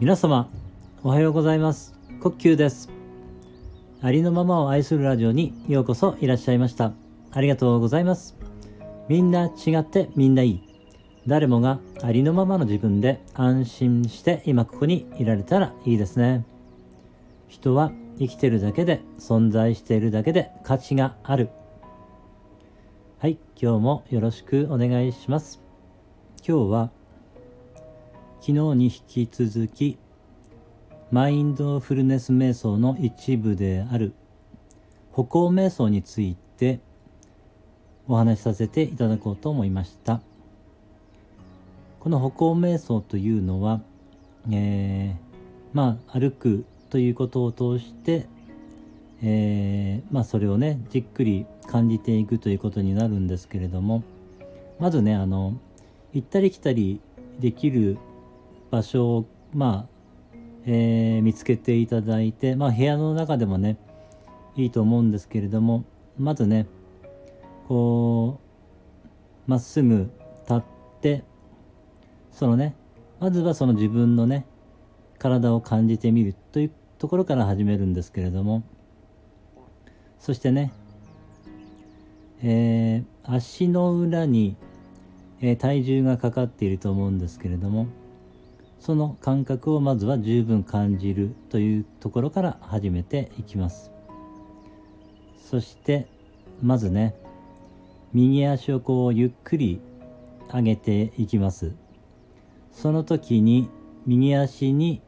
皆様おはようございます。呼吸です。ありのままを愛するラジオにようこそいらっしゃいました。ありがとうございます。みんな違ってみんないい。誰もがありのままの自分で安心して今ここにいられたらいいですね。人は生きてるだけで存在しているだけで価値がある。はい今日もよろしくお願いします。今日は昨日に引き続きマインドフルネス瞑想の一部である歩行瞑想についてお話しさせていただこうと思いました。この歩行瞑想というのは、えー、まあ歩くということを通して、えー、まあそれをねじっくり感じていくということになるんですけれどもまずねあの行ったり来たりできる場所を、まあ、えー、見つけていただいて、まあ、部屋の中でもね、いいと思うんですけれども、まずね、こう、まっすぐ立って、そのね、まずはその自分のね、体を感じてみるというところから始めるんですけれども、そしてね、えー、足の裏に、えー、体重がかかっていると思うんですけれども、その感覚をまずは十分感じるというところから始めていきます。そしてまずね右足をこうゆっくり上げていきます。その時に右足に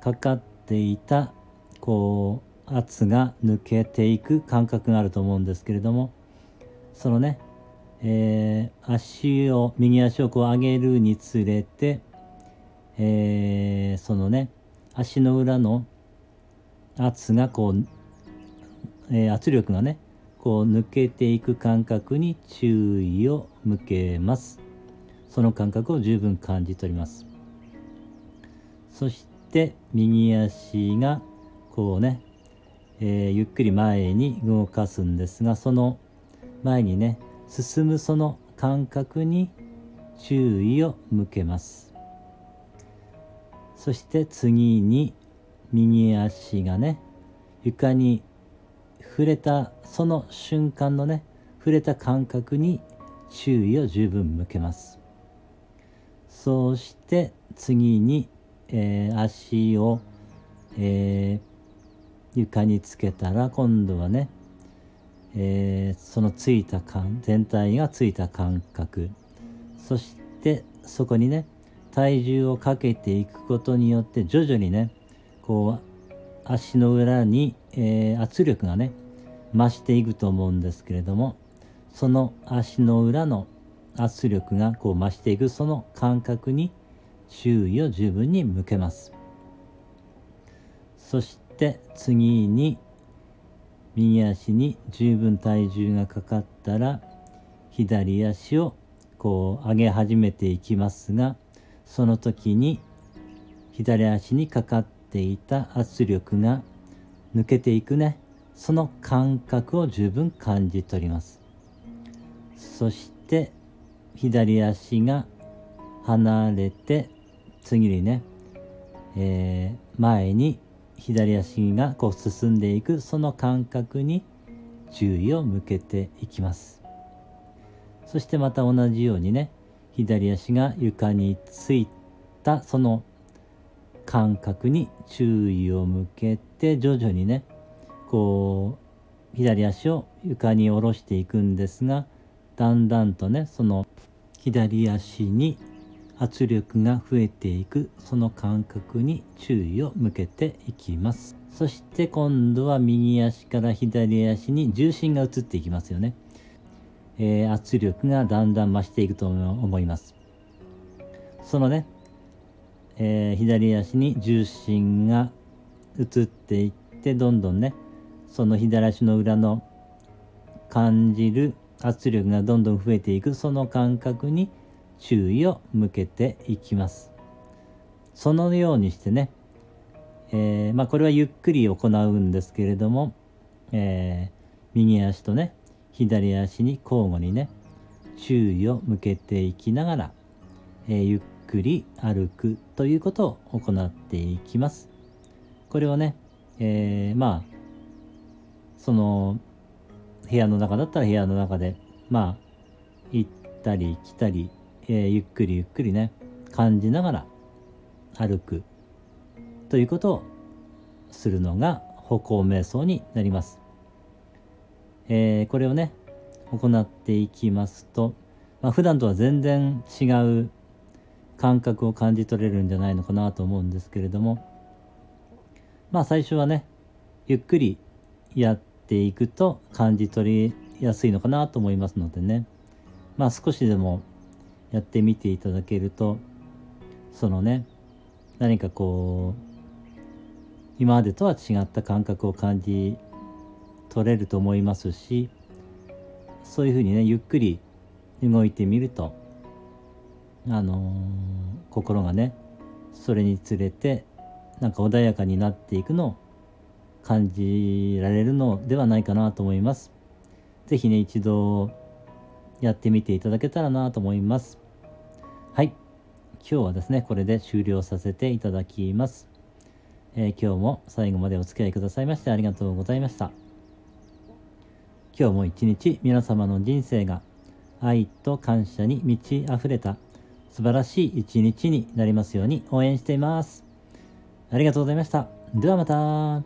かかっていたこう圧が抜けていく感覚があると思うんですけれどもそのね、えー、足を右足をこう上げるにつれてえー、そのね足の裏の圧がこう、えー、圧力がねこう抜けていく感覚に注意を向けます。その感覚を十分感じ取ります。そして右足がこうね、えー、ゆっくり前に動かすんですがその前にね進むその感覚に注意を向けます。そして次に右足がね床に触れたその瞬間のね触れた感覚に注意を十分向けます。そうして次に、えー、足を、えー、床につけたら今度はね、えー、そのついた感全体がついた感覚。そしてそこにね体重をかけていくことによって徐々にねこう足の裏に、えー、圧力がね増していくと思うんですけれどもその足の裏の圧力がこう増していくその感覚に注意を十分に向けます。そして次に右足に十分体重がかかったら左足をこう上げ始めていきますがその時に左足にかかっていた圧力が抜けていくね。その感覚を十分感じ取ります。そして左足が離れて次にね、えー、前に左足がこう進んでいく。その感覚に注意を向けていきます。そしてまた同じようにね左足が床についたその感覚に注意を向けて徐々にねこう左足を床に下ろしていくんですがだんだんとねその左足に圧力が増えていくその感覚に注意を向けていきます。そして今度は右足から左足に重心が移っていきますよね。えー、圧力がだんだん増していくと思います。そのね、えー、左足に重心が移っていってどんどんねその左足の裏の感じる圧力がどんどん増えていくその感覚に注意を向けていきます。そのようにしてね、えー、まあこれはゆっくり行うんですけれども、えー、右足とね左足に交互にね注意を向けていきながら、えー、ゆっくり歩くということを行っていきます。これをね、えー、まあその部屋の中だったら部屋の中でまあ行ったり来たり、えー、ゆっくりゆっくりね感じながら歩くということをするのが歩行瞑想になります。えー、これをね行っていきますと、まあ、普段とは全然違う感覚を感じ取れるんじゃないのかなと思うんですけれどもまあ最初はねゆっくりやっていくと感じ取りやすいのかなと思いますのでね。まあ少しでもやってみていただけるとそのね何かこう今までとは違った感覚を感じ取れると思いますしそういうふうにねゆっくり動いてみるとあのー、心がねそれにつれてなんか穏やかになっていくのを感じられるのではないかなと思います。是非ね一度やってみていただけたらなと思います。はい。今日はですね、これで終了させていただきます。えー、今日も最後までお付き合いくださいましてありがとうございました。今日も一日皆様の人生が愛と感謝に満ち溢れた素晴らしい一日になりますように応援しています。ありがとうございました。ではまた。